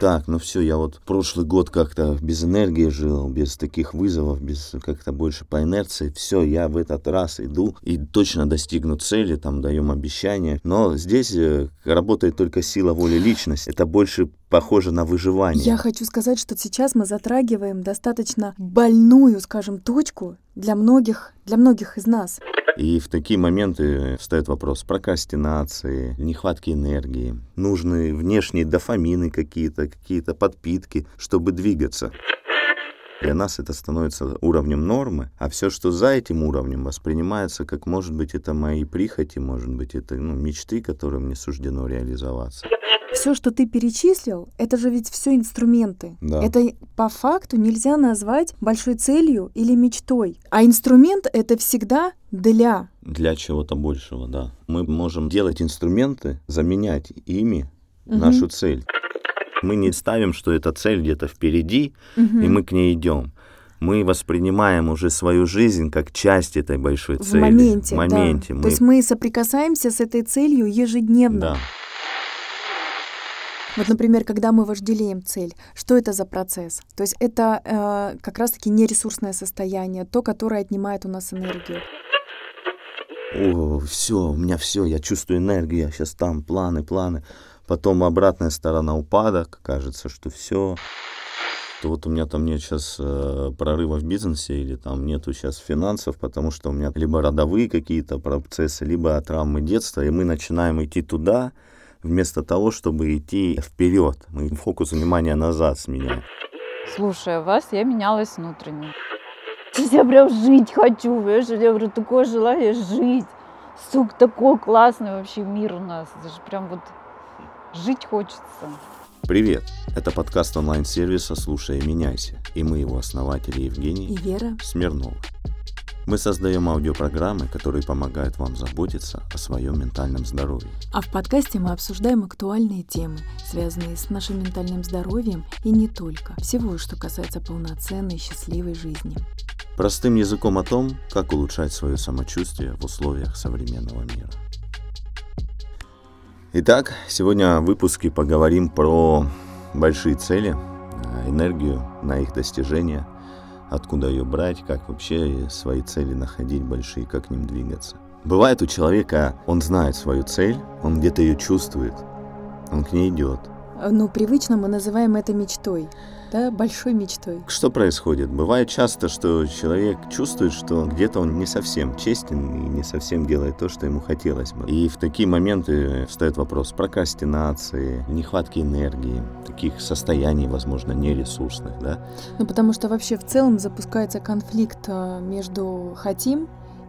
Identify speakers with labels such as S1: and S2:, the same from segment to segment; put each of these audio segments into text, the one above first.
S1: Так, ну все, я вот прошлый год как-то без энергии жил, без таких вызовов, без как-то больше по инерции. Все, я в этот раз иду и точно достигну цели, там даем обещания. Но здесь э, работает только сила воли личности. Это больше похоже на выживание.
S2: Я хочу сказать, что сейчас мы затрагиваем достаточно больную, скажем, точку для многих, для многих из нас.
S1: И в такие моменты встает вопрос прокрастинации, нехватки энергии, нужны внешние дофамины какие-то, какие-то подпитки, чтобы двигаться. Для нас это становится уровнем нормы, а все, что за этим уровнем, воспринимается как, может быть, это мои прихоти, может быть, это ну, мечты, которым мне суждено реализоваться.
S2: Все, что ты перечислил, это же ведь все инструменты.
S1: Да.
S2: Это по факту нельзя назвать большой целью или мечтой. А инструмент это всегда для.
S1: Для чего-то большего, да. Мы можем делать инструменты, заменять ими
S2: Мгм.
S1: нашу цель. Мы не ставим, что эта цель где-то впереди,
S2: Мгм.
S1: и мы к ней идем. Мы воспринимаем уже свою жизнь как часть этой большой
S2: в
S1: цели.
S2: моменте.
S1: В
S2: да.
S1: моменте.
S2: То есть мы соприкасаемся с этой целью ежедневно.
S1: Да.
S2: Вот, например, когда мы вожделеем цель, что это за процесс? То есть это э, как раз-таки нересурсное состояние, то, которое отнимает у нас энергию.
S1: О, все, у меня все, я чувствую энергию, я сейчас там, планы, планы. Потом обратная сторона упадок, кажется, что все. Вот у меня там нет сейчас э, прорыва в бизнесе или там нету сейчас финансов, потому что у меня либо родовые какие-то процессы, либо травмы детства, и мы начинаем идти туда, вместо того, чтобы идти вперед. Мы фокус внимания назад сменяем.
S3: Слушая вас, я менялась внутренне. Я прям жить хочу, понимаешь? Я говорю, такое желание жить. Сук, такой классный вообще мир у нас. Это же прям вот жить хочется.
S1: Привет! Это подкаст онлайн-сервиса «Слушай и меняйся», и мы его основатели Евгений
S2: И Вера,
S1: Смирнова. Мы создаем аудиопрограммы, которые помогают вам заботиться о своем ментальном здоровье.
S2: а в подкасте мы обсуждаем актуальные темы, связанные с нашим ментальным здоровьем и не только. Всего, что касается полноценной, счастливой жизни.
S1: Простым языком о том, как улучшать свое самочувствие в условиях современного мира. Итак, сегодня в выпуске поговорим про большие цели, э, энергию на их достижение, откуда ее брать, как вообще свои цели находить большие, как к ним двигаться. Бывает у человека, он знает свою цель, он где-то ее чувствует, он к ней идет.
S2: Ну, привычно мы называем это мечтой, да, большой мечтой.
S1: Что происходит? Бывает часто, что человек чувствует, что где-то он не совсем честен и не совсем делает то, что ему хотелось бы. И в такие моменты встает вопрос прокрастинации, нехватки энергии, таких состояний, возможно, нересурсных, да?
S2: Ну, потому что вообще в целом запускается конфликт э, между хотим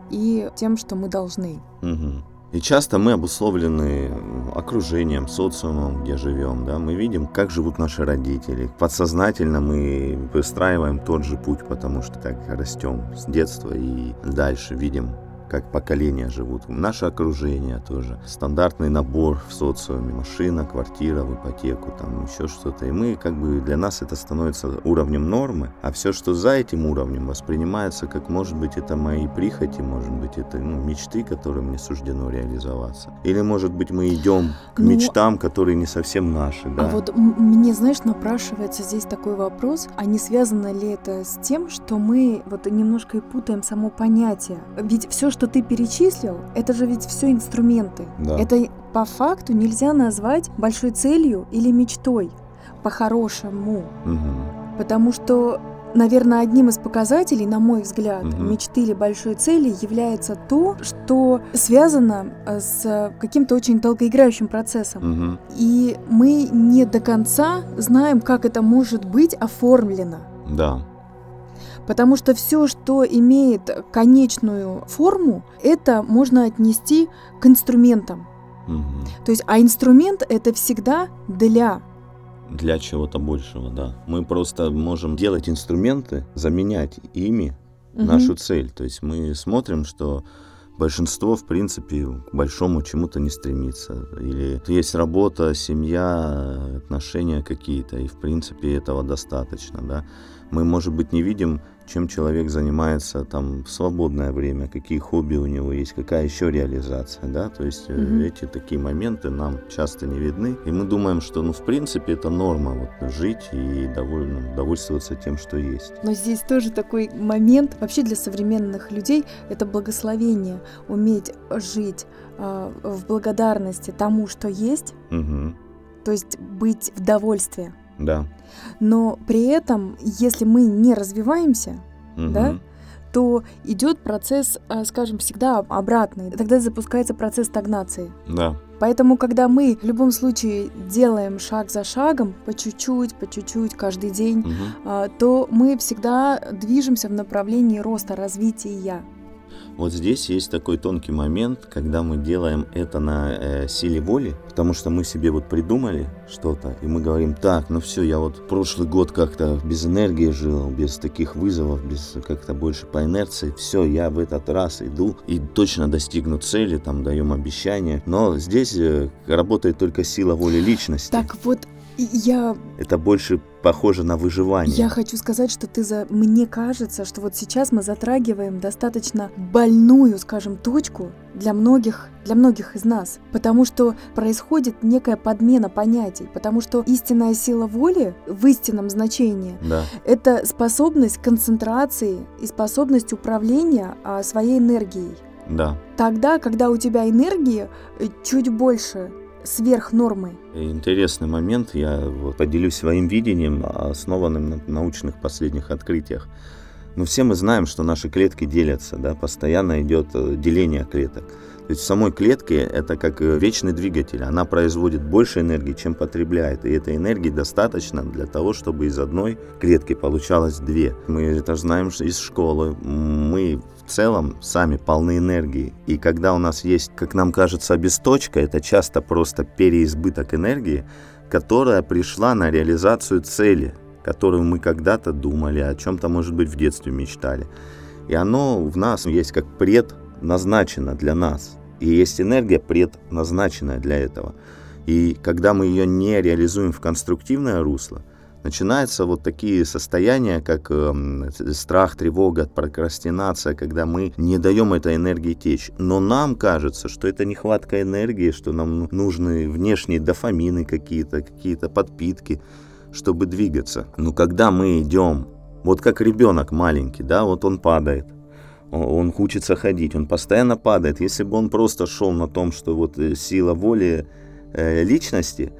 S2: и тем, что мы должны.
S1: Мгм. И часто мы обусловлены окружением, социумом, где живем. Да? Мы видим, как живут наши родители. Подсознательно мы выстраиваем тот же путь, потому что так растем с детства и дальше видим, как поколения живут. Наше окружение тоже. Стандартный набор в социуме. Машина, квартира, в ипотеку, там еще что-то. И мы, как бы, для нас это становится уровнем нормы, а все, что за этим уровнем, воспринимается как, может быть, это мои прихоти, может быть, это ну, мечты, которым мне суждено реализоваться. Или, может быть, мы идем к
S2: Ну,
S1: мечтам, которые не совсем наши, да.
S2: А вот мне, знаешь, напрашивается здесь такой вопрос, а не связано ли это с тем, что мы вот немножко и путаем само понятие? Ведь все, что ты перечислил, это же ведь все инструменты.
S1: Да.
S2: Это по факту нельзя назвать большой целью или мечтой по-хорошему.
S1: Мгм.
S2: Потому что, наверное, одним из показателей, на мой взгляд,
S1: Мгм.
S2: мечты или большой цели является то, что связано э, с каким-то очень долгоиграющим процессом.
S1: Мгм.
S2: И мы не до конца знаем, как это может быть оформлено.
S1: Да.
S2: Потому что все, что имеет конечную форму, это можно отнести к инструментам.
S1: Мгм.
S2: То есть, а инструмент это всегда для.
S1: Для чего-то большего, да. Мы просто можем делать инструменты, заменять ими
S2: Мгм.
S1: нашу цель. То есть мы смотрим, что большинство, в принципе, к большому чему-то не стремится. Или есть работа, семья, отношения какие-то, и, в принципе, этого достаточно, да. Мы, может быть, не видим чем человек занимается там в свободное время, какие хобби у него есть, какая еще реализация, да, то есть
S2: Мгм.
S1: эти такие моменты нам часто не видны, и мы думаем, что, ну, в принципе, это норма, вот, жить и довольно, довольствоваться тем, что есть.
S2: Но здесь тоже такой момент, вообще для современных людей это благословение, уметь жить а, в благодарности тому, что есть,
S1: Мгм.
S2: то есть быть в довольстве.
S1: Да.
S2: Но при этом, если мы не развиваемся,
S1: Мгм.
S2: Да? то идет процесс, а, скажем, всегда обратный. Тогда запускается процесс стагнации.
S1: Да.
S2: Поэтому, когда мы в любом случае делаем шаг за шагом, по чуть-чуть, по чуть-чуть, каждый день, а, то мы всегда движемся в направлении роста, развития.
S1: Вот здесь есть такой тонкий момент, когда мы делаем это на э, силе воли, потому что мы себе вот придумали что-то, и мы говорим, так, ну все, я вот прошлый год как-то без энергии жил, без таких вызовов, без как-то больше по инерции, все, я в этот раз иду и точно достигну цели, там даем обещания, но здесь э, работает только сила воли личности.
S2: Так вот, я,
S1: Это больше похоже на выживание.
S2: я хочу сказать, что ты за... Мне кажется, что вот сейчас мы затрагиваем достаточно больную, скажем, точку для многих, для многих из нас. Потому что происходит некая подмена понятий. Потому что истинная сила воли в истинном значении
S1: Да,
S2: это способность концентрации и способность управления а, своей энергией.
S1: да.
S2: Тогда, когда у тебя энергии э, чуть больше сверх нормы.
S1: Интересный момент. Я вот поделюсь своим видением, основанным на научных последних открытиях. Но все мы знаем, что наши клетки делятся, да, постоянно идет э, деление клеток. То есть в самой клетке это как э, вечный двигатель, она производит больше энергии, чем потребляет, и этой энергии достаточно для того, чтобы из одной клетки получалось две. Мы это знаем из школы, мы в целом сами полны энергии, и когда у нас есть, как нам кажется, обесточка, это часто просто переизбыток энергии, которая пришла на реализацию цели, которую мы когда-то думали, о чем-то, может быть, в детстве мечтали. И оно в нас есть как предназначено для нас. И есть энергия предназначенная для этого. И когда мы ее не реализуем в конструктивное русло, начинаются вот такие состояния, как эм, страх, тревога, прокрастинация, когда мы не даем этой энергии течь. Но нам кажется, что это нехватка энергии, что нам ну- нужны внешние дофамины какие-то, какие-то подпитки, чтобы двигаться. Но когда мы идем, вот как ребенок маленький, да, вот он падает, он учится ходить, он постоянно падает. Если бы он просто шел на том, что вот э, сила воли э, личности,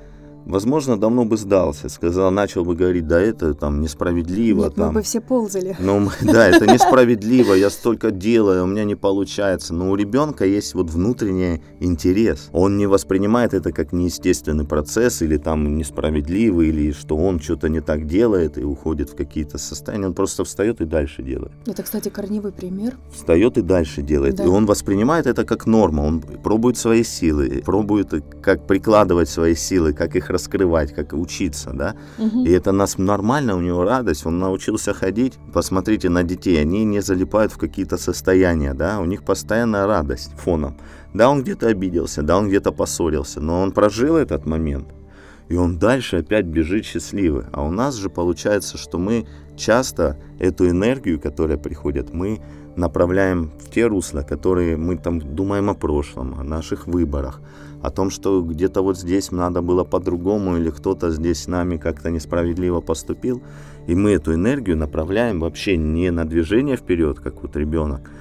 S1: возможно, давно бы сдался, сказал, начал бы говорить, да это там несправедливо,
S2: Нет, мы
S1: там,
S2: бы все ползали.
S1: ну, да, это несправедливо, я столько делаю, у меня не получается. Но у ребенка есть вот внутренний интерес. Он не воспринимает это как неестественный процесс или там несправедливый, или что он что-то не так делает и уходит в какие-то состояния. Он просто встает и дальше делает.
S2: Это, кстати, корневой пример.
S1: Встает и дальше делает.
S2: Да.
S1: И он воспринимает это как норму. Он пробует свои силы, пробует как прикладывать свои силы, как их раскрывать, как учиться, да.
S2: Мгм.
S1: И это нас нормально, у него радость, он научился ходить. Посмотрите на детей, они не залипают в какие-то состояния, да, у них постоянная радость фоном. Да, он где-то обиделся, да, он где-то поссорился, но он прожил этот момент. И он дальше опять бежит счастливый. А у нас же получается, что мы часто эту энергию, которая приходит, мы направляем в те русла, которые мы там думаем о прошлом, о наших выборах, о том, что где-то вот здесь надо было по-другому, или кто-то здесь с нами как-то несправедливо поступил, и мы эту энергию направляем вообще не на движение вперед, как вот ребенок,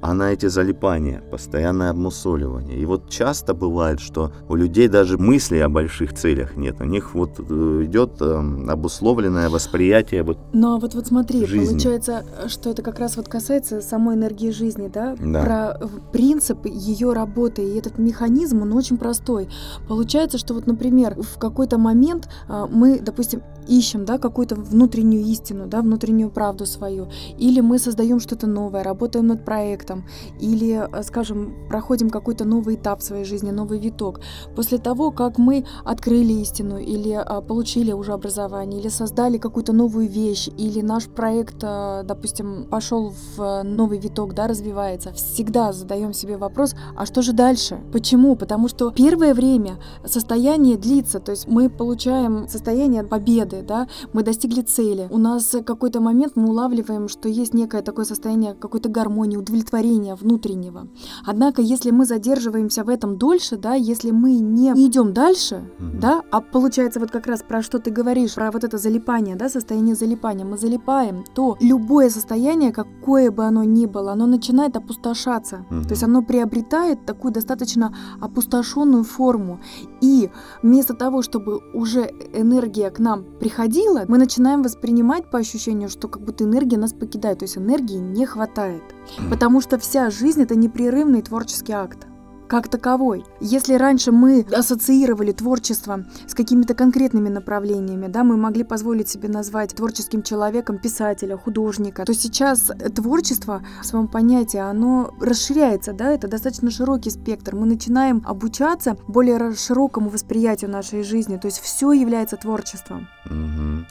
S1: а на эти залипания, постоянное обмусоливание. И вот часто бывает, что у людей даже мыслей о больших целях нет. У них вот э, идет эм, обусловленное восприятие вот
S2: Ну а вот вот смотри,
S1: Жизни.
S2: получается, что это как раз вот касается самой энергии жизни, да?
S1: Да.
S2: Про э, принцип ее работы и этот механизм, он очень простой. Получается, что вот, например, в какой-то момент а, мы, допустим, ищем, да, какую-то внутреннюю истину, да, внутреннюю правду свою, или мы создаем что-то новое, работаем над проектом, проектом или, э, скажем, проходим какой-то новый этап в своей жизни, новый виток. После того, как мы открыли истину или а, получили уже образование, или создали какую-то новую вещь, или наш проект, а, допустим, пошел в новый виток, да, развивается, всегда задаем себе вопрос, а что же дальше? Почему? Потому что первое время состояние длится, то есть мы получаем состояние победы, да, мы достигли цели. У нас какой-то момент мы улавливаем, что есть некое такое состояние какой-то гармонии, удовлетворения внутреннего. Однако, если мы задерживаемся в этом дольше, да, если мы не идем дальше,
S1: Мгм.
S2: да, а получается вот как раз про что ты говоришь, про вот это залипание, да, состояние залипания, мы залипаем, то любое состояние, какое бы оно ни было, оно начинает опустошаться.
S1: Мгм.
S2: То есть оно приобретает такую достаточно опустошенную форму. И вместо того, чтобы уже энергия к нам приходила, мы начинаем воспринимать по ощущению, что как будто энергия нас покидает, то есть энергии не хватает. Потому что вся жизнь это непрерывный творческий акт как таковой. Если раньше мы ассоциировали творчество с какими-то конкретными направлениями, да, мы могли позволить себе назвать творческим человеком писателя, художника, то сейчас творчество в своем понятии, оно расширяется, да, это достаточно широкий спектр. Мы начинаем обучаться более широкому восприятию нашей жизни, то есть все является творчеством.
S1: Мгм.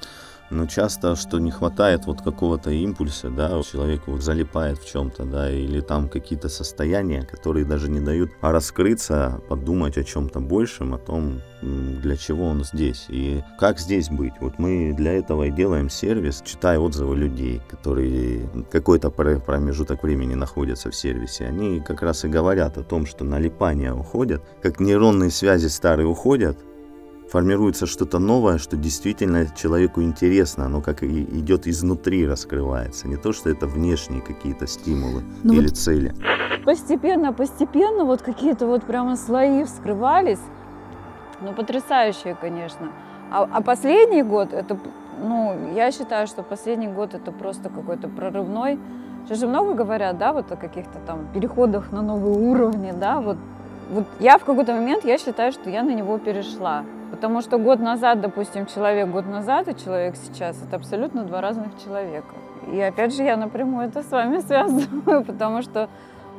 S1: Но часто, что не хватает вот какого-то импульса, да, человек вот залипает в чем-то, да, или там какие-то состояния, которые даже не дают раскрыться, подумать о чем-то большем, о том, для чего он здесь и как здесь быть. Вот мы для этого и делаем сервис, читая отзывы людей, которые какой-то пр- промежуток времени находятся в сервисе. Они как раз и говорят о том, что налипания уходят, как нейронные связи старые уходят, формируется что-то новое, что действительно человеку интересно, оно как и идет изнутри раскрывается, не то, что это внешние какие-то стимулы
S2: Ну
S1: или
S2: вот-
S1: цели.
S3: Постепенно, постепенно вот какие-то вот прямо слои вскрывались. Ну, потрясающие, конечно. А, а последний год, это, ну, я считаю, что последний год это просто какой-то прорывной. Сейчас же много говорят, да, вот о каких-то там переходах на новые уровни, да, вот. Вот я в какой-то момент, я считаю, что я на него перешла. Потому что год назад, допустим, человек год назад и человек сейчас, это абсолютно два разных человека. И опять же, я напрямую это с вами связываю, потому что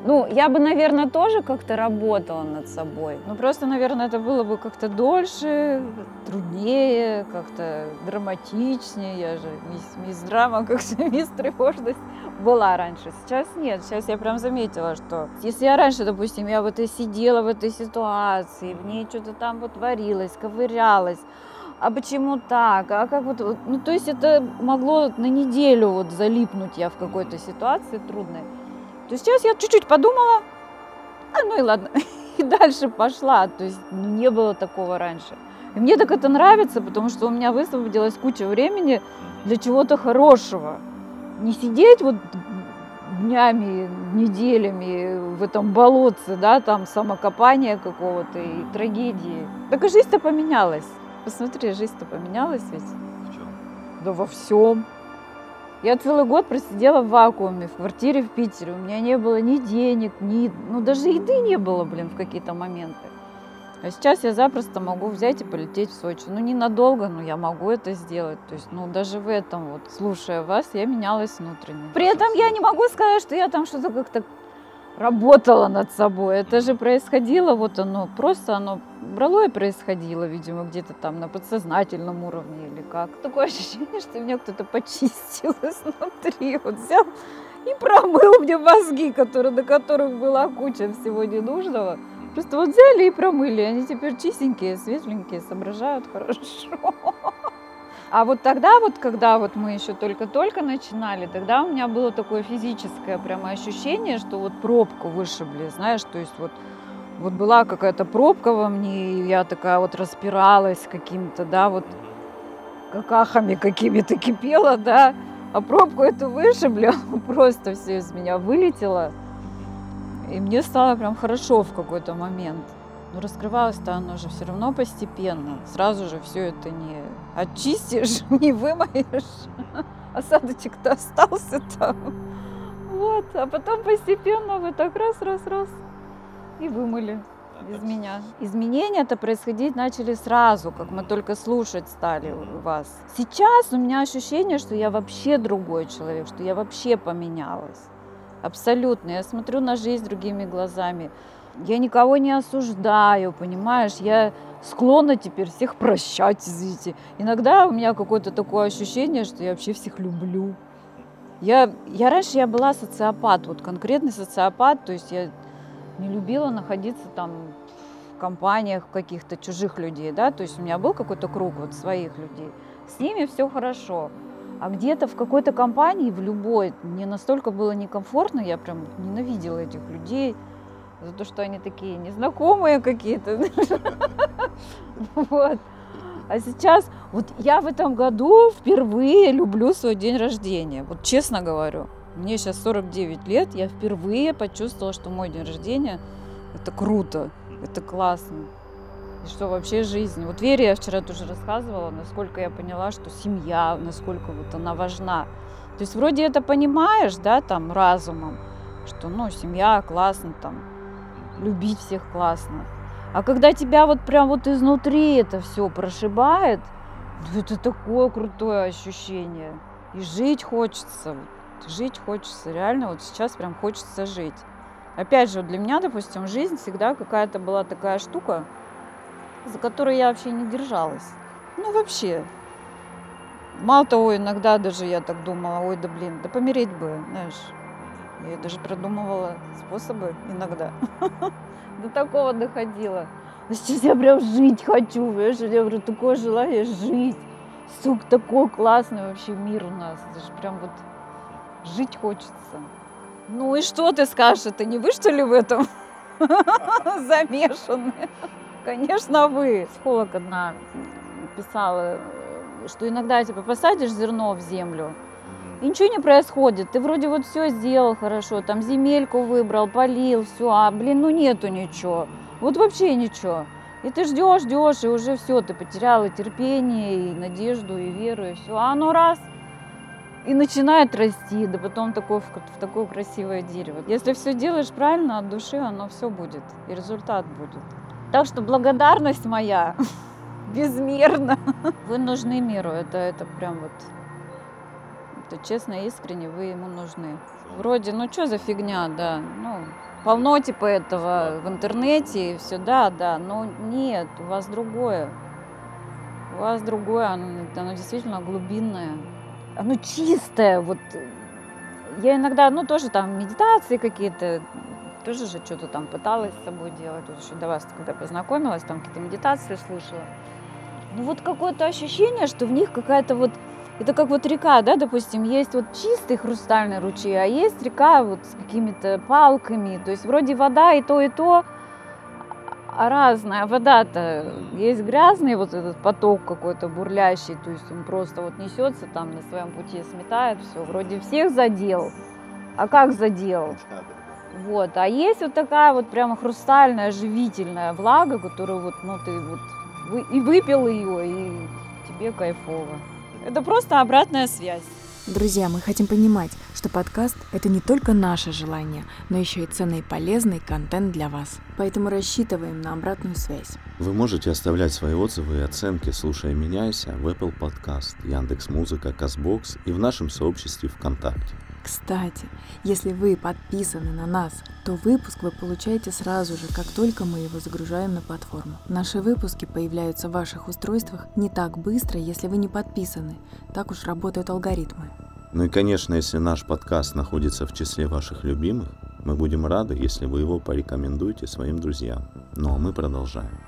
S3: ну, я бы, наверное, тоже как-то работала над собой. Ну, просто, наверное, это было бы как-то дольше, труднее, как-то драматичнее. Я же мисс, мисс драма, как-то мисс тревожность была раньше. Сейчас нет. Сейчас я прям заметила, что если я раньше, допустим, я вот и сидела в этой ситуации, в ней что-то там вот творилось, ковырялась, а почему так, а как вот, ну, то есть это могло на неделю вот залипнуть я в какой-то ситуации трудной. То сейчас я чуть-чуть подумала, а ну и ладно, и дальше пошла. То есть ну, не было такого раньше. И мне так это нравится, потому что у меня высвободилась куча времени для чего-то хорошего. Не сидеть вот днями, неделями в этом болотце, да, там самокопания какого-то и трагедии. Так и жизнь-то поменялась. Посмотри, жизнь-то поменялась ведь. Да во всем. Я целый год просидела в вакууме в квартире в Питере. У меня не было ни денег, ни... Ну, даже еды не было, блин, в какие-то моменты. А сейчас я запросто могу взять и полететь в Сочи. Ну, ненадолго, но я могу это сделать. То есть, ну, даже в этом вот, слушая вас, я менялась внутренне. При этом я не могу сказать, что я там что-то как-то работала над собой. Это же происходило, вот оно, просто оно брало и происходило, видимо, где-то там на подсознательном уровне или как. Такое ощущение, что меня кто-то почистил изнутри, вот взял и промыл мне мозги, которые, на которых была куча всего ненужного. Просто вот взяли и промыли, они теперь чистенькие, светленькие, соображают хорошо. А вот тогда, вот когда вот мы еще только-только начинали, тогда у меня было такое физическое прямо ощущение, что вот пробку вышибли, знаешь, то есть вот, вот была какая-то пробка во мне, и я такая вот распиралась каким-то, да, вот какахами какими-то кипела, да, а пробку эту вышибли, просто все из меня вылетело. И мне стало прям хорошо в какой-то момент. Но раскрывалось-то оно же все равно постепенно. Сразу же все это не очистишь, не вымоешь. Осадочек-то остался там. Вот. А потом постепенно вы так раз, раз, раз и вымыли из меня. Изменения-то происходить начали сразу, как мы только слушать стали вас. Сейчас у меня ощущение, что я вообще другой человек, что я вообще поменялась. Абсолютно. Я смотрю на жизнь другими глазами. Я никого не осуждаю, понимаешь? Я склонна теперь всех прощать, извините. Иногда у меня какое-то такое ощущение, что я вообще всех люблю. Я, я раньше я была социопат, вот конкретный социопат, то есть я не любила находиться там в компаниях каких-то чужих людей, да, то есть у меня был какой-то круг вот своих людей. С ними все хорошо. А где-то в какой-то компании, в любой, мне настолько было некомфортно, я прям ненавидела этих людей за то, что они такие незнакомые какие-то. Вот. А сейчас, вот я в этом году впервые люблю свой день рождения. Вот честно говорю. Мне сейчас 49 лет, я впервые почувствовала, что мой день рождения это круто, это классно. И что вообще жизнь. Вот Вере я вчера тоже рассказывала, насколько я поняла, что семья, насколько вот она важна. То есть вроде это понимаешь, да, там, разумом, что, ну, семья классно, там, любить всех классно. А когда тебя вот прям вот изнутри это все прошибает, ну, это такое крутое ощущение. И жить хочется, жить хочется, реально вот сейчас прям хочется жить. Опять же, для меня, допустим, жизнь всегда какая-то была такая штука, за которой я вообще не держалась. Ну, вообще. Мало того, иногда даже я так думала, ой, да блин, да помереть бы, знаешь. Я даже продумывала способы иногда. До такого доходила. Сейчас я прям жить хочу, понимаешь? Я говорю, такое желание жить. Сук, такой классный вообще мир у нас. Это же прям вот жить хочется. Ну и что ты скажешь, это не вы что ли в этом замешаны? Конечно, вы. Психолог одна писала, что иногда типа посадишь зерно в землю, и ничего не происходит. Ты вроде вот все сделал хорошо, там земельку выбрал, полил, все, а блин, ну нету ничего. Вот вообще ничего. И ты ждешь, ждешь, и уже все, ты потеряла терпение, и надежду, и веру, и все. А оно раз и начинает расти, да потом такое, в такое красивое дерево. Если все делаешь правильно от души, оно все будет, и результат будет. Так что благодарность моя безмерна. Вы нужны миру, это, это прям вот, это честно искренне, вы ему нужны. Вроде, ну что за фигня, да, ну, полно типа этого в интернете и все, да, да, но нет, у вас другое. У вас другое, оно, оно действительно глубинное, оно чистое, вот я иногда, ну, тоже там медитации какие-то, тоже же что-то там пыталась с собой делать. Вот еще до вас, когда познакомилась, там какие-то медитации слушала. Ну вот какое-то ощущение, что в них какая-то вот это как вот река, да, допустим, есть вот чистый хрустальный ручей, а есть река вот с какими-то палками. То есть вроде вода и то, и то, а разная. Вода-то есть грязный вот этот поток какой-то бурлящий, то есть он просто вот несется там на своем пути, сметает все. Вроде всех задел, а как задел? Вот. А есть вот такая вот прямо хрустальная, живительная влага, которую вот, ну, ты вот вы, и выпил ее, и тебе кайфово. Это просто обратная связь.
S2: Друзья, мы хотим понимать, что подкаст – это не только наше желание, но еще и ценный и полезный контент для вас. Поэтому рассчитываем на обратную связь.
S1: Вы можете оставлять свои отзывы и оценки, слушая «Меняйся» в Apple Podcast, Яндекс.Музыка, Казбокс и в нашем сообществе ВКонтакте.
S2: Кстати, если вы подписаны на нас, то выпуск вы получаете сразу же, как только мы его загружаем на платформу. Наши выпуски появляются в ваших устройствах не так быстро, если вы не подписаны. Так уж работают алгоритмы.
S1: Ну и, конечно, если наш подкаст находится в числе ваших любимых, мы будем рады, если вы его порекомендуете своим друзьям. Ну а мы продолжаем.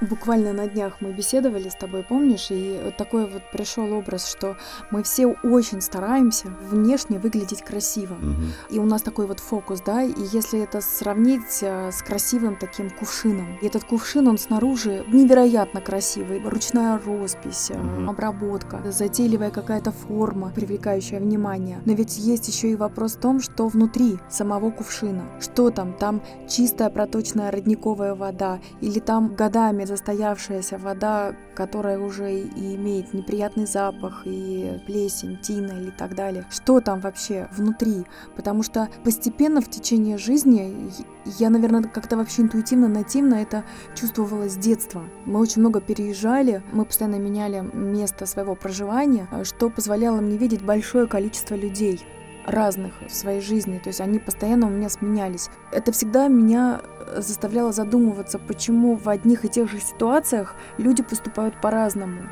S2: Буквально на днях мы беседовали с тобой, помнишь, и такой вот пришел образ, что мы все очень стараемся внешне выглядеть красиво.
S1: Угу.
S2: И у нас такой вот фокус, да, и если это сравнить э, с красивым таким кувшином, и этот кувшин, он снаружи невероятно красивый, ручная роспись, угу. обработка, затейливая какая-то форма, привлекающая внимание. Но ведь есть еще и вопрос в том, что внутри самого кувшина. Что там? Там чистая проточная родниковая вода, или там годами застоявшаяся вода, которая уже и имеет неприятный запах, и плесень, тина или так далее. Что там вообще внутри? Потому что постепенно в течение жизни я, наверное, как-то вообще интуитивно, нативно это чувствовала с детства. Мы очень много переезжали, мы постоянно меняли место своего проживания, что позволяло мне видеть большое количество людей разных в своей жизни, то есть они постоянно у меня сменялись. Это всегда меня э, заставляло задумываться, почему в одних и тех же ситуациях люди поступают по-разному.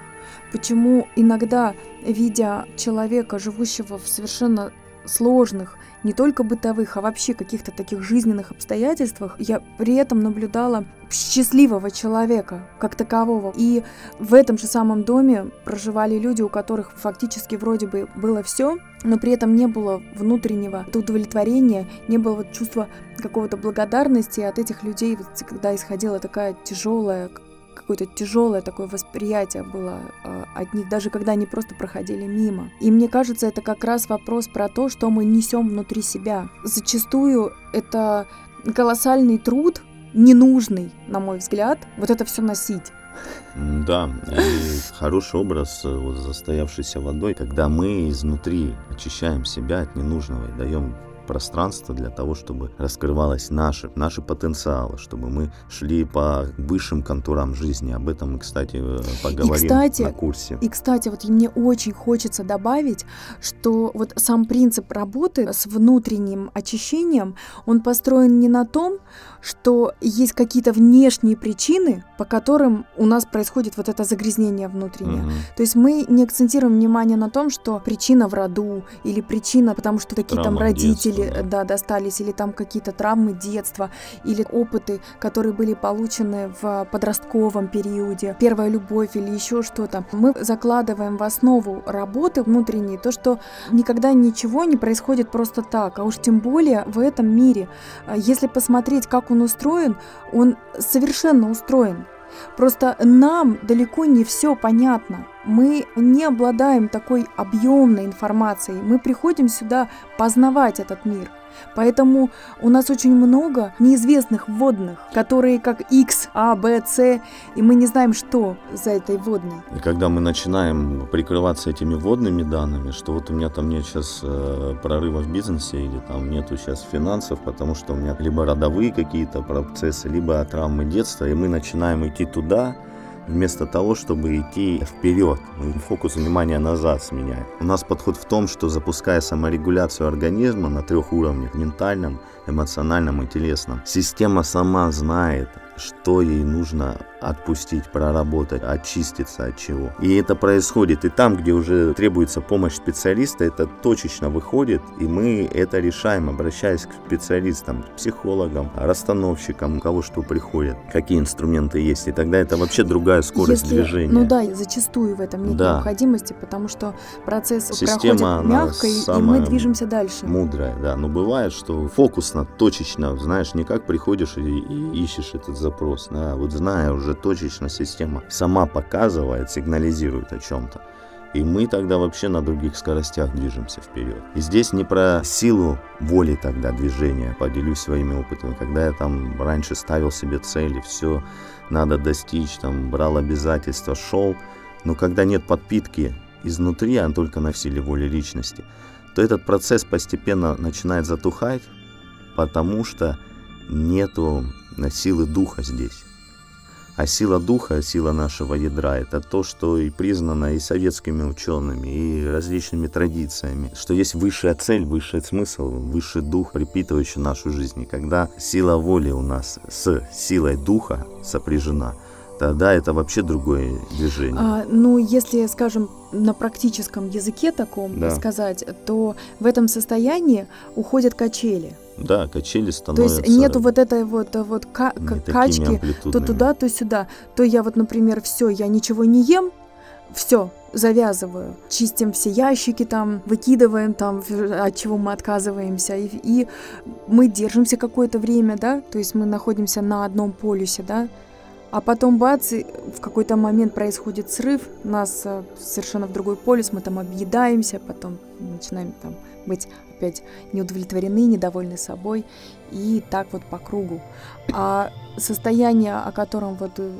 S2: Почему иногда, видя человека, живущего в совершенно сложных, не только бытовых, а вообще каких-то таких жизненных обстоятельствах, я при этом наблюдала счастливого человека как такового. И в этом же самом доме проживали люди, у которых фактически вроде бы было все, но при этом не было внутреннего удовлетворения, не было вот чувства какого-то благодарности от этих людей, когда исходила такая тяжелая какое-то тяжелое такое восприятие было э, от них, даже когда они просто проходили мимо. И мне кажется, это как раз вопрос про то, что мы несем внутри себя. Зачастую это колоссальный труд, ненужный, на мой взгляд, вот это все носить.
S1: Да, и хороший образ э, вот, застоявшейся водой, когда мы изнутри очищаем себя от ненужного и даем пространство для того, чтобы раскрывалось наши, наши потенциалы, чтобы мы шли по высшим контурам жизни. Об этом мы, кстати, э, поговорим и, кстати, на курсе.
S2: И, кстати, вот мне очень хочется добавить, что вот сам принцип работы с внутренним очищением, он построен не на том, что есть какие-то внешние причины, по которым у нас происходит вот это загрязнение внутреннее. Угу. То есть мы не акцентируем внимание на том, что причина в роду или причина, потому что такие Травма там родители детства, да. да, достались, или там какие-то травмы детства, или опыты, которые были получены в подростковом периоде, первая любовь или еще что-то. Мы закладываем в основу работы внутренней то, что никогда ничего не происходит просто так, а уж тем более в этом мире. Если посмотреть, как он устроен, он совершенно устроен. Просто нам далеко не все понятно. Мы не обладаем такой объемной информацией. Мы приходим сюда познавать этот мир – Поэтому у нас очень много неизвестных вводных, которые как X, A, B, C, и мы не знаем, что за этой вводной.
S1: И когда мы начинаем прикрываться этими вводными данными, что вот у меня там нет сейчас э, прорыва в бизнесе или там нету сейчас финансов, потому что у меня либо родовые какие-то процессы, либо травмы детства, и мы начинаем идти туда, вместо того, чтобы идти вперед. Фокус внимания назад сменяем. У нас подход в том, что запуская саморегуляцию организма на трех уровнях, ментальном, эмоциональном и телесном, система сама знает, что ей нужно отпустить, проработать, очиститься от чего. И это происходит и там, где уже требуется помощь специалиста, это точечно выходит, и мы это решаем, обращаясь к специалистам, к психологам, расстановщикам, у кого что приходит, какие инструменты есть. И тогда это вообще другая скорость
S2: Если,
S1: движения.
S2: Ну да, зачастую в этом нет да. необходимости, потому что процесс Система, проходит мягко, и мы движемся дальше.
S1: Мудрая, да. Но бывает, что фокусно, точечно, знаешь, не как приходишь и, и ищешь этот запрос, да, вот зная уже точечно система сама показывает, сигнализирует о чем-то. И мы тогда вообще на других скоростях движемся вперед. И здесь не про силу воли тогда движения, поделюсь своими опытами. Когда я там раньше ставил себе цели, все надо достичь, там брал обязательства, шел, но когда нет подпитки изнутри, а только на силе воли личности, то этот процесс постепенно начинает затухать, потому что нету силы духа здесь. А сила духа, сила нашего ядра – это то, что и признано и советскими учеными, и различными традициями, что есть высшая цель, высший смысл, высший дух, припитывающий нашу жизнь. И когда сила воли у нас с силой духа сопряжена, тогда это вообще другое движение. А,
S2: ну, если, скажем, на практическом языке таком да. сказать, то в этом состоянии уходят качели –
S1: да, качели становятся...
S2: То есть нету вот этой вот, вот ка- качки, то туда, то сюда. То я вот, например, все, я ничего не ем, все, завязываю. Чистим все ящики там, выкидываем там, от чего мы отказываемся. И, и мы держимся какое-то время, да, то есть мы находимся на одном полюсе, да, а потом бац, в какой-то момент происходит срыв, нас э, совершенно в другой полюс, мы там объедаемся, потом начинаем там быть опять неудовлетворены, недовольны собой, и так вот по кругу. А состояние, о котором вот э,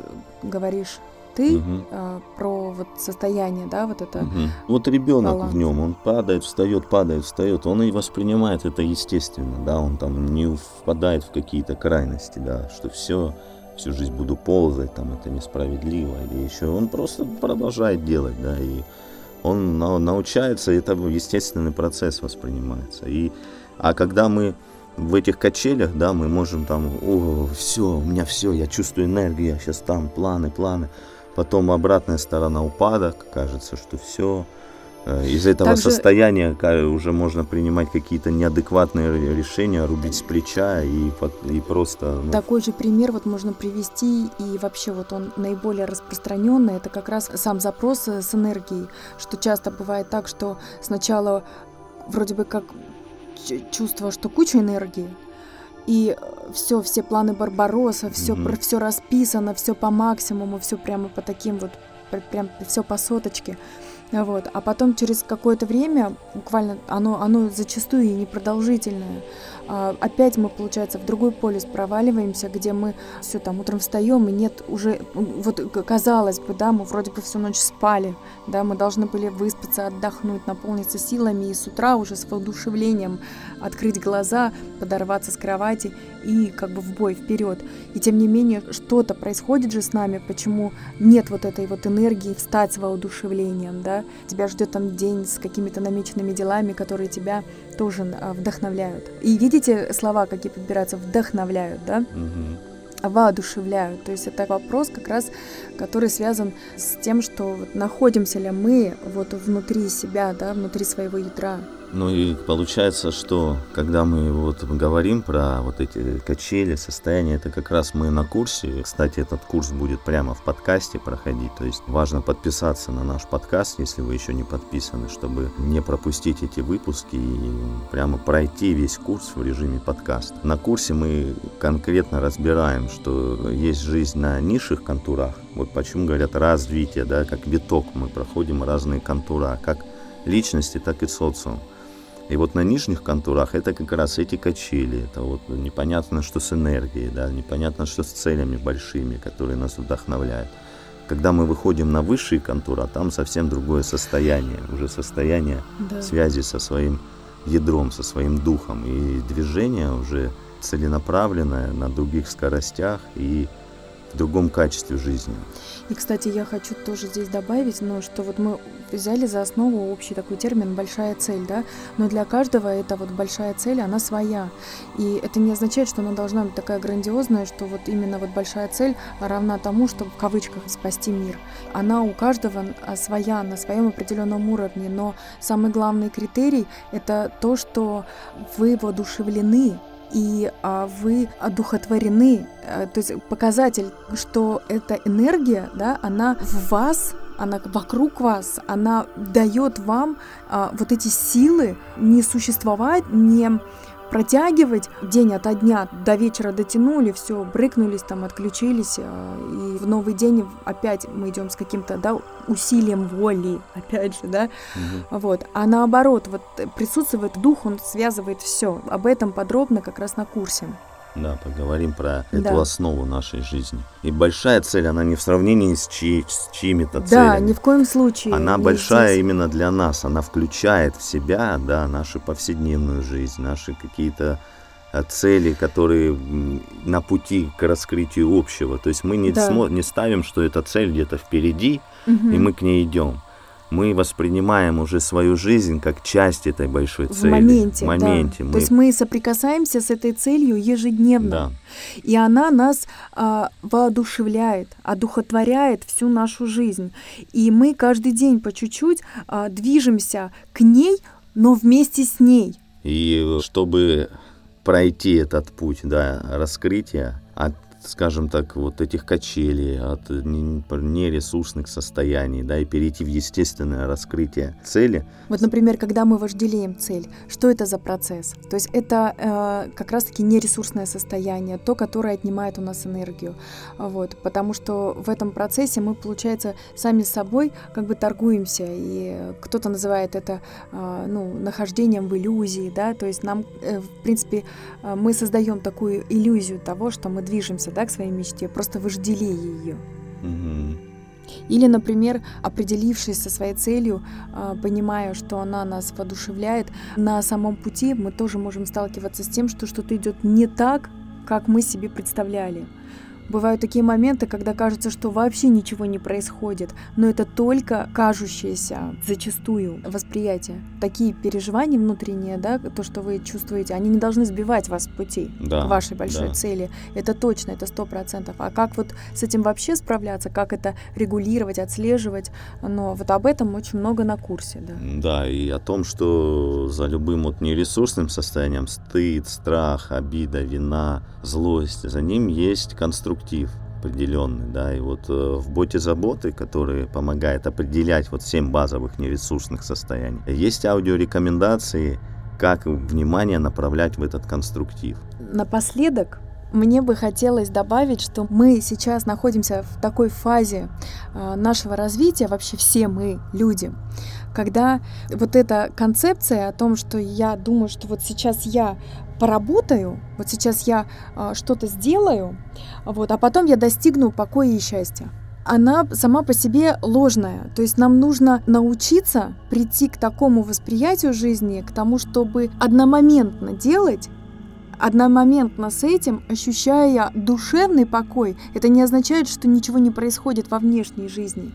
S2: говоришь ты угу. э, про вот состояние, да, вот это. Угу.
S1: Вот ребенок баланс. в нем, он падает, встает, падает, встает, он и воспринимает это естественно, да, он там не впадает в какие-то крайности, да, что все всю жизнь буду ползать, там это несправедливо или еще. Он просто продолжает делать, да, и Он научается, это естественный процесс воспринимается. И, а когда мы в этих качелях, да, мы можем там, о, все, у меня все, я чувствую энергию, я сейчас там, планы, планы. Потом обратная сторона упадок, кажется, что все, из этого Также... состояния уже можно принимать какие-то неадекватные решения, рубить с плеча и, и просто...
S2: Ну... Такой же пример вот можно привести, и вообще вот он наиболее распространенный, это как раз сам запрос э, с энергией, что часто бывает так, что сначала вроде бы как чувство, что куча энергии, и все, все планы Барбароса, все, mm-hmm. все расписано, все по максимуму, все прямо по таким вот, прям все по соточке. Вот. А потом через какое-то время, буквально оно, оно зачастую и непродолжительное, опять мы, получается, в другой полюс проваливаемся, где мы все там утром встаем, и нет уже, вот казалось бы, да, мы вроде бы всю ночь спали, да, мы должны были выспаться, отдохнуть, наполниться силами, и с утра уже с воодушевлением открыть глаза, подорваться с кровати и как бы в бой вперед. И тем не менее, что-то происходит же с нами, почему нет вот этой вот энергии встать с воодушевлением, да, тебя ждет там день с какими-то намеченными делами, которые тебя тоже а, вдохновляют. И видите слова, какие подбираются, вдохновляют, да? Угу. Воодушевляют. То есть это вопрос как раз, который связан с тем, что вот находимся ли мы вот внутри себя, да, внутри своего ядра.
S1: Ну и получается, что когда мы вот говорим про вот эти качели, состояние, это как раз мы на курсе. Кстати, этот курс будет прямо в подкасте проходить. То есть важно подписаться на наш подкаст, если вы еще не подписаны, чтобы не пропустить эти выпуски и прямо пройти весь курс в режиме подкаста. На курсе мы конкретно разбираем, что есть жизнь на низших контурах. Вот почему говорят развитие, да, как виток мы проходим разные контура, как личности, так и социум. И вот на нижних контурах это как раз эти качели, это вот непонятно, что с энергией, да, непонятно, что с целями большими, которые нас вдохновляют. Когда мы выходим на высшие контуры, там совсем другое состояние, уже состояние да. связи со своим ядром, со своим духом, и движение уже целенаправленное на других скоростях и в другом качестве жизни.
S2: И, кстати, я хочу тоже здесь добавить, ну, что вот мы взяли за основу общий такой термин «большая цель», да, но для каждого эта вот большая цель, она своя. И это не означает, что она должна быть такая грандиозная, что вот именно вот большая цель равна тому, чтобы в кавычках спасти мир. Она у каждого а, своя, на своем определенном уровне, но самый главный критерий – это то, что вы воодушевлены и а, вы одухотворены. А, то есть показатель, что эта энергия, да, она в вас она вокруг вас, она дает вам а, вот эти силы не существовать, не протягивать день ото дня, до вечера дотянули, все, брыкнулись там, отключились, а, и в новый день опять мы идем с каким-то, да, усилием воли, опять же, да, угу. вот, а наоборот, вот присутствует дух, он связывает все, об этом подробно как раз на курсе.
S1: Да, поговорим про да. эту основу нашей жизни. И большая цель, она не в сравнении с, чьи, с чьими-то да, целями.
S2: Да, ни в коем случае.
S1: Она большая здесь. именно для нас. Она включает в себя, да, нашу повседневную жизнь, наши какие-то э, цели, которые на пути к раскрытию общего. То есть мы не, да. смо- не ставим, что эта цель где-то впереди, угу. и мы к ней идем мы воспринимаем уже свою жизнь как часть этой большой цели.
S2: В моменте, в моменте. Да. Мы... То есть мы соприкасаемся с этой целью ежедневно. Да. И она нас а, воодушевляет, одухотворяет всю нашу жизнь. И мы каждый день по чуть-чуть а, движемся к ней, но вместе с ней.
S1: И чтобы пройти этот путь да, раскрытия от скажем так, вот этих качелей, от нересурсных состояний, да, и перейти в естественное раскрытие цели.
S2: Вот, например, когда мы вожделеем цель, что это за процесс? То есть это э, как раз-таки нересурсное состояние, то, которое отнимает у нас энергию, вот, потому что в этом процессе мы, получается, сами с собой как бы торгуемся, и кто-то называет это, э, ну, нахождением в иллюзии, да, то есть нам, э, в принципе, э, мы создаем такую иллюзию того, что мы движемся да, к своей мечте, просто вожделея ее. Угу. Или, например, определившись со своей целью, а, понимая, что она нас воодушевляет, на самом пути мы тоже можем сталкиваться с тем, что что-то идет не так, как мы себе представляли. Бывают такие моменты, когда кажется, что вообще ничего не происходит, но это только кажущееся зачастую восприятие. Такие переживания внутренние, да, то, что вы чувствуете, они не должны сбивать вас с пути
S1: Да,
S2: к вашей большой
S1: да.
S2: цели. Это точно, это сто процентов. А как вот с этим вообще справляться, как это регулировать, отслеживать, но вот об этом очень много на курсе, да.
S1: Да, и о том, что за любым вот нересурсным состоянием стыд, страх, обида, вина, злость, за ним есть конструктив определенный, да, и вот э, в боте заботы, который помогает определять вот семь базовых нересурсных состояний, есть аудиорекомендации, как внимание направлять в этот конструктив.
S2: Напоследок мне бы хотелось добавить, что мы сейчас находимся в такой фазе э, нашего развития, вообще все мы, люди, когда вот эта концепция о том, что я думаю, что вот сейчас я поработаю, вот сейчас я э, что-то сделаю, вот, а потом я достигну покоя и счастья. Она сама по себе ложная. То есть нам нужно научиться прийти к такому восприятию жизни, к тому, чтобы одномоментно делать одномоментно с этим, ощущая душевный покой, это не означает, что ничего не происходит во внешней жизни.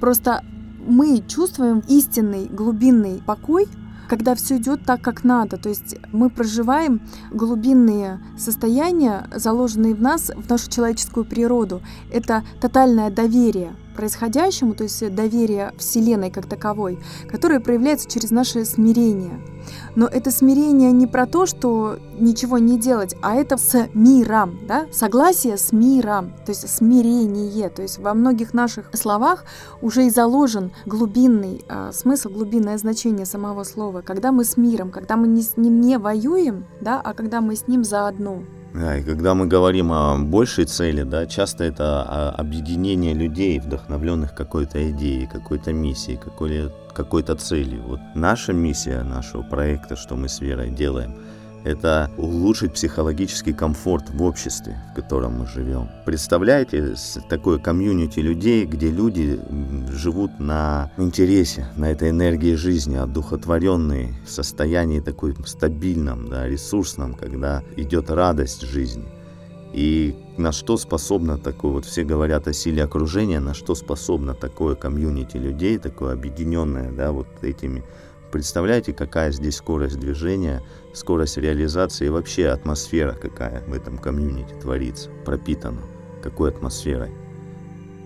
S2: Просто мы чувствуем истинный глубинный покой, когда все идет так, как надо. То есть мы проживаем глубинные состояния, заложенные в нас, в нашу человеческую природу. Это тотальное доверие происходящему, то есть доверие Вселенной как таковой, которое проявляется через наше смирение. Но это смирение не про то, что ничего не делать, а это с миром, да? согласие с миром, то есть смирение. То есть во многих наших словах уже и заложен глубинный э, смысл, глубинное значение самого слова. Когда мы с миром, когда мы не ним не воюем, да, а когда мы с ним заодно.
S1: Да, и когда мы говорим о большей цели, да, часто это а, объединение людей, вдохновленных какой-то идеей, какой-то миссией, какой- какой-то целью. Вот наша миссия нашего проекта, что мы с Верой делаем, это улучшить психологический комфорт в обществе, в котором мы живем. Представляете такое комьюнити людей, где люди живут на интересе, на этой энергии жизни, одухотворенные, в состоянии такой стабильном, да, ресурсном, когда идет радость жизни. И на что способно такое, вот все говорят о силе окружения, на что способно такое комьюнити людей, такое объединенное, да, вот этими. Представляете, какая здесь скорость движения, скорость реализации и вообще атмосфера какая в этом комьюнити творится, пропитана, какой атмосферой.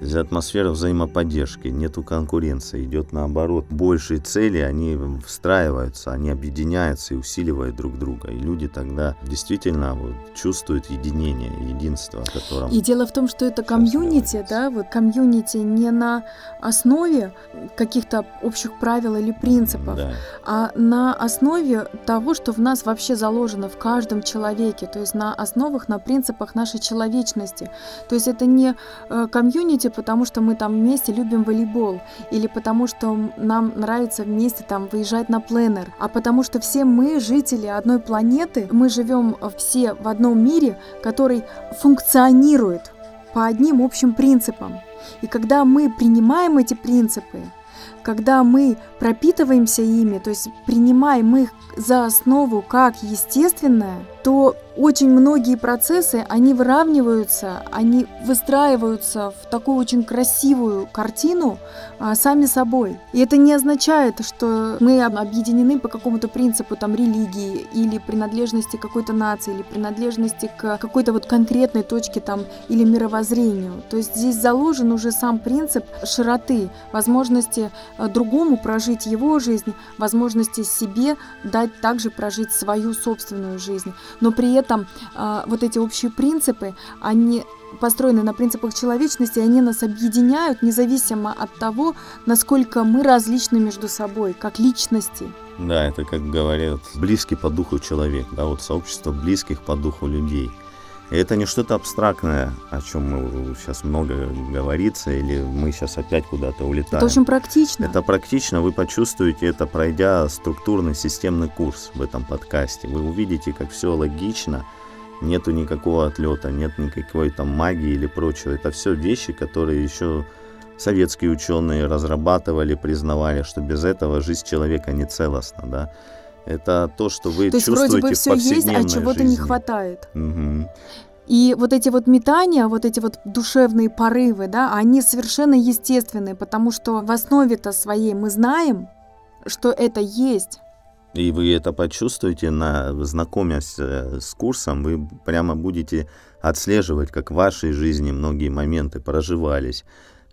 S1: Из атмосферы взаимоподдержки, нету конкуренции, идет наоборот. Большие цели, они встраиваются, они объединяются и усиливают друг друга. И люди тогда действительно вот чувствуют единение, единство, о котором...
S2: И дело в том, что это комьюнити, да, вот комьюнити не на основе каких-то общих правил или принципов,
S1: Да.
S2: а на основе того, что в нас вообще заложено в каждом человеке, то есть на основах, на принципах нашей человечности. То есть это не э, комьюнити, потому что мы там вместе любим волейбол, или потому что нам нравится вместе там выезжать на пленер, а потому что все мы жители одной планеты, мы живем э, все в одном мире, который функционирует по одним общим принципам. И когда мы принимаем эти принципы, когда мы пропитываемся ими, то есть принимаем их за основу как естественное, то очень многие процессы, они выравниваются, они выстраиваются в такую очень красивую картину а, сами собой. И это не означает, что мы об- объединены по какому-то принципу там религии или принадлежности какой-то нации, или принадлежности к какой-то вот конкретной точке там или мировоззрению. То есть здесь заложен уже сам принцип широты, возможности э, другому прожить его жизнь, возможности себе дать также прожить свою собственную жизнь. Но при этом а, вот эти общие принципы, они построены на принципах человечности, они нас объединяют независимо от того, насколько мы различны между собой, как личности.
S1: Да, это, как говорят, близкий по духу человек, да, вот сообщество близких по духу людей. И это не что-то абстрактное, о чем мы сейчас много говорится, или мы сейчас опять куда-то улетаем.
S2: Это очень практично.
S1: Это практично, вы почувствуете это, пройдя структурный системный курс в этом подкасте. Вы увидите, как все логично, нету никакого отлета, нет никакой там магии или прочего. Это все вещи, которые еще советские ученые разрабатывали, признавали, что без этого жизнь человека не целостна, да. Это то, что вы
S2: То есть
S1: чувствуете
S2: вроде бы
S1: в
S2: все есть, а чего-то не
S1: жизни.
S2: хватает.
S1: Мгм.
S2: И вот эти вот метания, вот эти вот душевные порывы, да, они совершенно естественные, потому что в основе-то своей мы знаем, что это есть.
S1: И вы это почувствуете, на, знакомясь э, с курсом, вы прямо будете отслеживать, как в вашей жизни многие моменты проживались.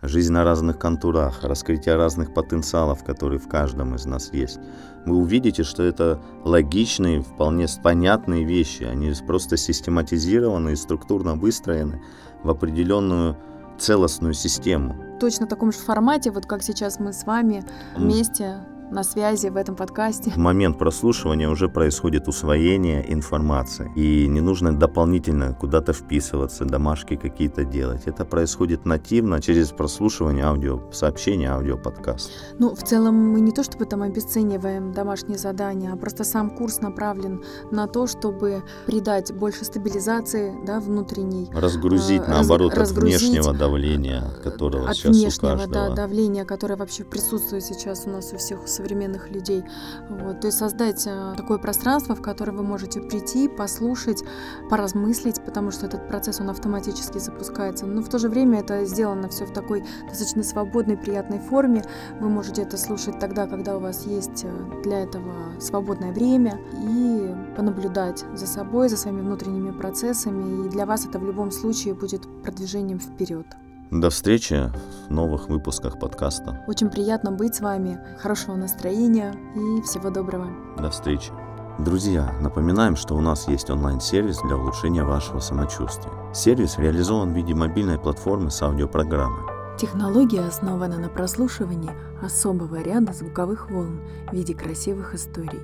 S1: Жизнь на разных контурах, раскрытие разных потенциалов, которые в каждом из нас есть. Вы увидите, что это логичные, вполне понятные вещи. Они просто систематизированы и структурно выстроены в определенную целостную систему.
S2: Точно в таком же формате, вот как сейчас мы с вами вместе на связи в этом подкасте.
S1: В момент прослушивания уже происходит усвоение информации. И не нужно дополнительно куда-то вписываться, домашки какие-то делать. Это происходит нативно через прослушивание аудиосообщения, аудиоподкаст.
S2: Ну, в целом мы не то чтобы там обесцениваем домашние задания, а просто сам курс направлен на то, чтобы придать больше стабилизации да, внутренней.
S1: Разгрузить, э, наоборот, раз, от внешнего давления, которого
S2: от
S1: сейчас
S2: внешнего,
S1: у каждого.
S2: Да, давления, которое вообще присутствует сейчас у нас у всех современных людей. Вот. То есть создать э, такое пространство, в которое вы можете прийти, послушать, поразмыслить, потому что этот процесс, он автоматически запускается. Но в то же время это сделано все в такой достаточно свободной, приятной форме. Вы можете это слушать тогда, когда у вас есть э, для этого свободное время и понаблюдать за собой, за своими внутренними процессами. И для вас это в любом случае будет продвижением вперед.
S1: До встречи в новых выпусках подкаста.
S2: Очень приятно быть с вами. Хорошего настроения и всего доброго.
S1: До встречи. Друзья, напоминаем, что у нас есть онлайн-сервис для улучшения вашего самочувствия. Сервис реализован в виде мобильной платформы с аудиопрограммой.
S2: Технология основана на прослушивании особого ряда звуковых волн в виде красивых историй.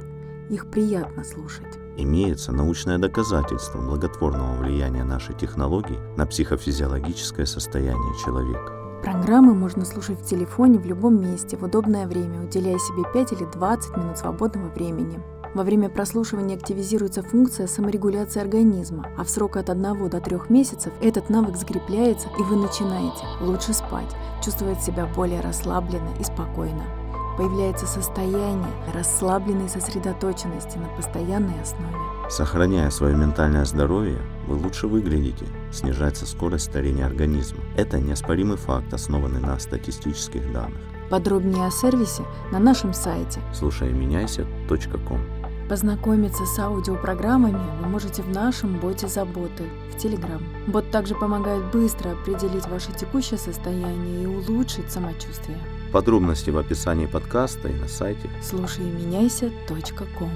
S2: Их приятно слушать
S1: имеется научное доказательство благотворного влияния нашей технологии на психофизиологическое состояние человека.
S2: Программы можно слушать в телефоне в любом месте в удобное время, уделяя себе 5 или 20 минут свободного времени. Во время прослушивания активизируется функция саморегуляции организма, а в срок от 1 до 3 месяцев этот навык закрепляется, и вы начинаете лучше спать, чувствовать себя более расслабленно и спокойно появляется состояние расслабленной сосредоточенности на постоянной основе.
S1: Сохраняя свое ментальное здоровье, вы лучше выглядите, снижается скорость старения организма. Это неоспоримый факт, основанный на статистических данных.
S2: Подробнее о сервисе на нашем сайте
S1: слушайменяйся.ком
S2: Познакомиться с аудиопрограммами вы можете в нашем боте заботы в Telegram. Бот также помогает быстро определить ваше текущее состояние и улучшить самочувствие.
S1: Подробности в описании подкаста и на сайте.
S2: Слушайменяйся.ком